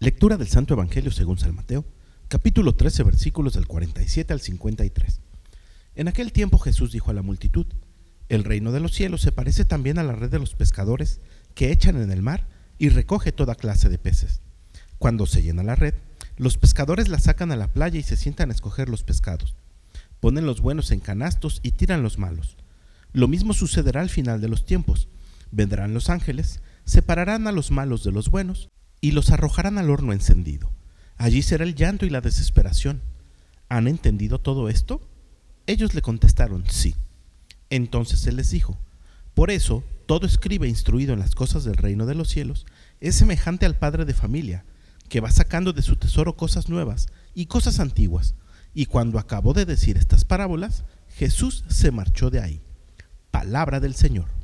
Lectura del Santo Evangelio según San Mateo, capítulo 13, versículos del 47 al 53. En aquel tiempo Jesús dijo a la multitud, El reino de los cielos se parece también a la red de los pescadores que echan en el mar y recoge toda clase de peces. Cuando se llena la red, los pescadores la sacan a la playa y se sientan a escoger los pescados. Ponen los buenos en canastos y tiran los malos. Lo mismo sucederá al final de los tiempos. Vendrán los ángeles, separarán a los malos de los buenos y los arrojarán al horno encendido. Allí será el llanto y la desesperación. ¿Han entendido todo esto? Ellos le contestaron, sí. Entonces él les dijo, por eso todo escribe instruido en las cosas del reino de los cielos es semejante al padre de familia, que va sacando de su tesoro cosas nuevas y cosas antiguas. Y cuando acabó de decir estas parábolas, Jesús se marchó de ahí. Palabra del Señor.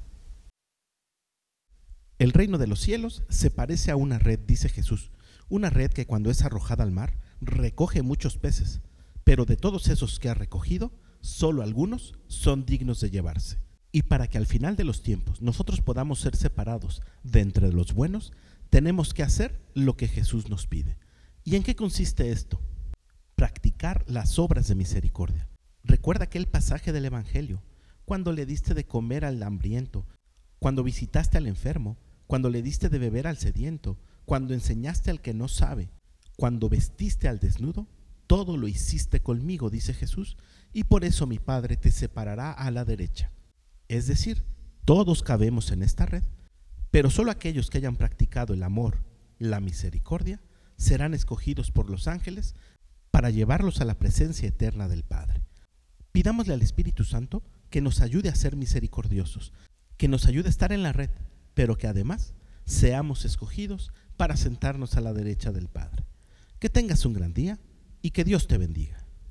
El reino de los cielos se parece a una red, dice Jesús, una red que cuando es arrojada al mar recoge muchos peces, pero de todos esos que ha recogido, solo algunos son dignos de llevarse. Y para que al final de los tiempos nosotros podamos ser separados de entre los buenos, tenemos que hacer lo que Jesús nos pide. ¿Y en qué consiste esto? Practicar las obras de misericordia. Recuerda aquel pasaje del Evangelio, cuando le diste de comer al hambriento, cuando visitaste al enfermo, cuando le diste de beber al sediento, cuando enseñaste al que no sabe, cuando vestiste al desnudo, todo lo hiciste conmigo, dice Jesús, y por eso mi Padre te separará a la derecha. Es decir, todos cabemos en esta red, pero solo aquellos que hayan practicado el amor, la misericordia, serán escogidos por los ángeles para llevarlos a la presencia eterna del Padre. Pidámosle al Espíritu Santo que nos ayude a ser misericordiosos, que nos ayude a estar en la red, pero que además seamos escogidos para sentarnos a la derecha del Padre. Que tengas un gran día y que Dios te bendiga.